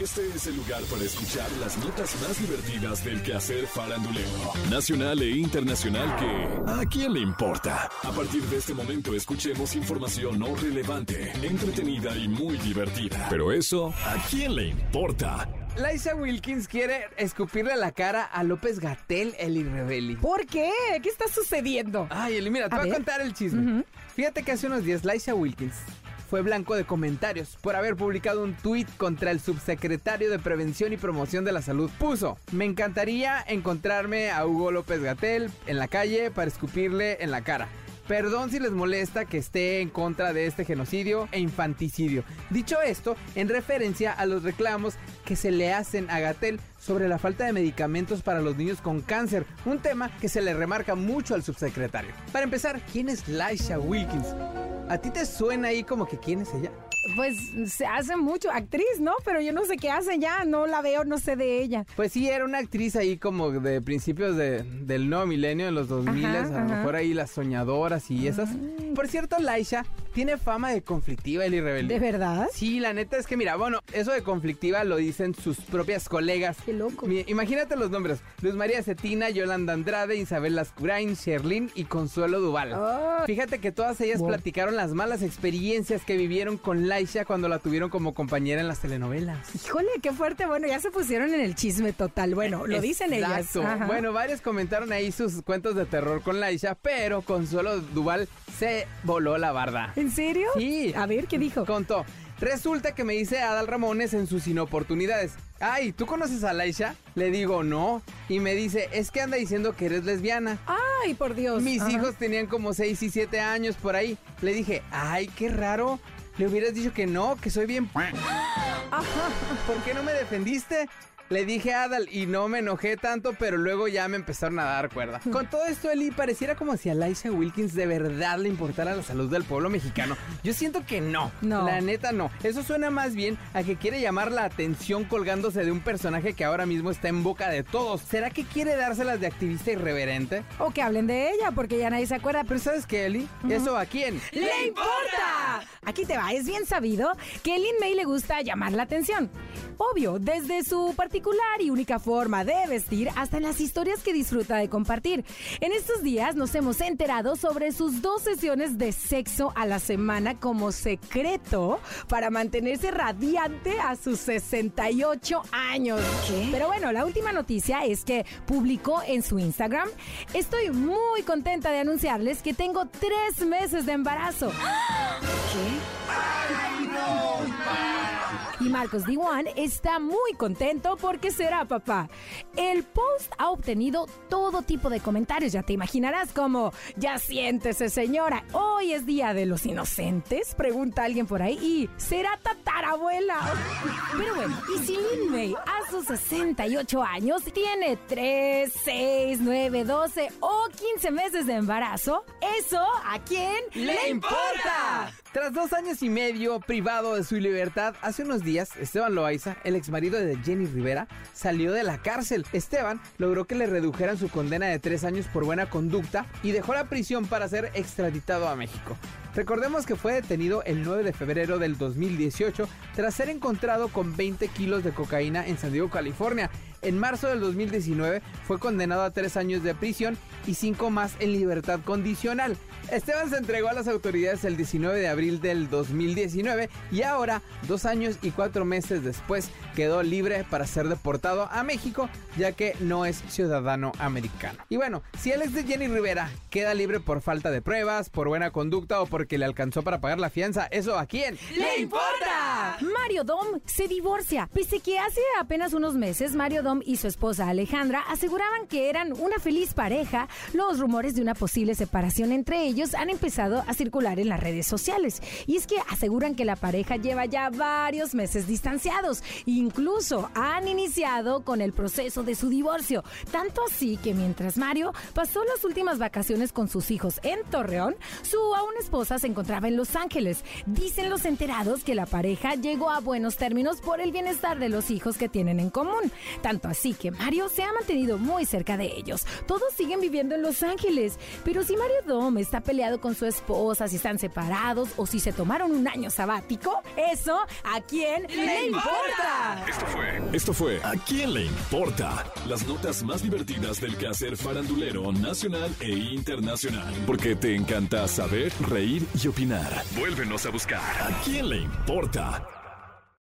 Este es el lugar para escuchar las notas más divertidas del quehacer farandulero, nacional e internacional que ¿a quién le importa? A partir de este momento escuchemos información no relevante, entretenida y muy divertida. Pero eso, ¿a quién le importa? Laisha Wilkins quiere escupirle la cara a López Gatel, el irrebeli. ¿Por qué? ¿Qué está sucediendo? Ay, Eli, mira, te A voy a contar el chisme. Fíjate que hace unos días Laisha Wilkins fue blanco de comentarios por haber publicado un tuit contra el subsecretario de Prevención y Promoción de la Salud. Puso, me encantaría encontrarme a Hugo López Gatel en la calle para escupirle en la cara. Perdón si les molesta que esté en contra de este genocidio e infanticidio. Dicho esto, en referencia a los reclamos que se le hacen a Gatel sobre la falta de medicamentos para los niños con cáncer, un tema que se le remarca mucho al subsecretario. Para empezar, ¿quién es Laisha Wilkins? ¿A ti te suena ahí como que quién es ella? Pues se hace mucho actriz, ¿no? Pero yo no sé qué hace ya, no la veo, no sé de ella. Pues sí, era una actriz ahí como de principios de- del nuevo milenio, en los 2000, Ajá, a lo ajá. Ah. mejor ahí las soñadoras y esas. Por cierto, Laisha tiene fama de conflictiva y rebelde. ¿De verdad? Sí, la neta es que mira, bueno, eso de conflictiva lo dicen sus propias colegas. Qué loco. Mi- imagínate los nombres. Luz María Cetina, Yolanda Andrade, Isabel Lascurain, Sherlyn y Consuelo Duval. Ah. Fíjate que todas ellas Wow. platicaron las malas experiencias que vivieron con Laisha cuando la tuvieron como compañera en las telenovelas. Híjole, qué fuerte. Bueno, ya se pusieron en el chisme total. Bueno, lo dicen ellas. Exacto. Ajá. Bueno, varios comentaron ahí sus cuentos de terror con Laisha, pero Consuelo Duval se voló la barda. ¿En serio? Sí. A ver, ¿qué dijo? Contó. Resulta que me dice Adal Ramones en sus inoportunidades. Ay, ¿tú conoces a Laisha? Le digo, no. Y me dice, es que anda diciendo que eres lesbiana. Ay, por Dios. Mis Ajá. hijos tenían como 6 y 7 años por ahí. Le dije, ay, qué raro. Le hubieras dicho que no, que soy bien... ¿Por qué no me defendiste? Le dije a Adal y no me enojé tanto, pero luego ya me empezaron a dar cuerda. Con todo esto, Eli, pareciera como si a Laisha Wilkins de verdad le importara la salud del pueblo mexicano. Yo siento que no. No. La neta no. Eso suena más bien a que quiere llamar la atención colgándose de un personaje que ahora mismo está en boca de todos. ¿Será que quiere dárselas de activista irreverente? O que hablen de ella, porque ya nadie se acuerda. Pero ¿sabes qué, Eli? ¿Eso a quién? ¡Le importa! Aquí te va, es bien sabido que a Lin May le gusta llamar la atención. Obvio, desde su particular y única forma de vestir hasta en las historias que disfruta de compartir. En estos días nos hemos enterado sobre sus dos sesiones de sexo a la semana como secreto para mantenerse radiante a sus 68 años. Pero bueno, la última noticia es que publicó en su Instagram, estoy muy contenta de anunciarles que tengo tres meses de embarazo. Y Marcos Diwan está muy contento porque será papá. El post ha obtenido todo tipo de comentarios, ya te imaginarás como, ya siéntese señora, hoy es día de los inocentes, pregunta alguien por ahí, y será tatarabuela. Pero bueno, y si Lin May a sus 68 años tiene 3, 6, 9, 12 o 15 meses de embarazo, ¿eso a quién ¡Le importa! Tras dos años y medio privado de su libertad, hace unos días, Esteban Loaiza, el exmarido de Jenny Rivera, salió de la cárcel. Esteban logró que le redujeran su condena de tres años por buena conducta y dejó la prisión para ser extraditado a México. Recordemos que fue detenido el 9 de febrero del 2018 tras ser encontrado con 20 kilos de cocaína en San Diego, California. En marzo del 2019 fue condenado a tres años de prisión y cinco más en libertad condicional. Esteban se entregó a las autoridades el 19 de abril del 2019 y ahora, dos años y cuatro meses después, quedó libre para ser deportado a México ya que no es ciudadano americano. Y bueno, si el ex de Jenny Rivera queda libre por falta de pruebas, por buena conducta o porque le alcanzó para pagar la fianza, ¿eso a quién? ¡Le importa! Mario Dom se divorcia. Pese que hace apenas unos meses Mario Dom y su esposa Alejandra aseguraban que eran una feliz pareja, los rumores de una posible separación entre ellos han empezado a circular en las redes sociales. Y es que aseguran que la pareja lleva ya varios meses distanciados. Incluso han iniciado con el proceso de su divorcio. Tanto así que mientras Mario pasó las últimas vacaciones con sus hijos en Torreón, su aún esposa se encontraba en Los Ángeles. Dicen los enterados que la pareja llegó a buenos términos por el bienestar de los hijos que tienen en común. Tanto así que Mario se ha mantenido muy cerca de ellos. Todos siguen viviendo en Los Ángeles. Pero si Mario Dom está peleado con su esposa, si están separados o si se tomaron un año sabático, eso a quién le importa. Esto Esto fue ¿A quién le importa? Las notas más divertidas del quehacer farandulero nacional e internacional. Porque te encanta saber, reír y opinar. Vuélvenos a buscar. ¿A quién le importa?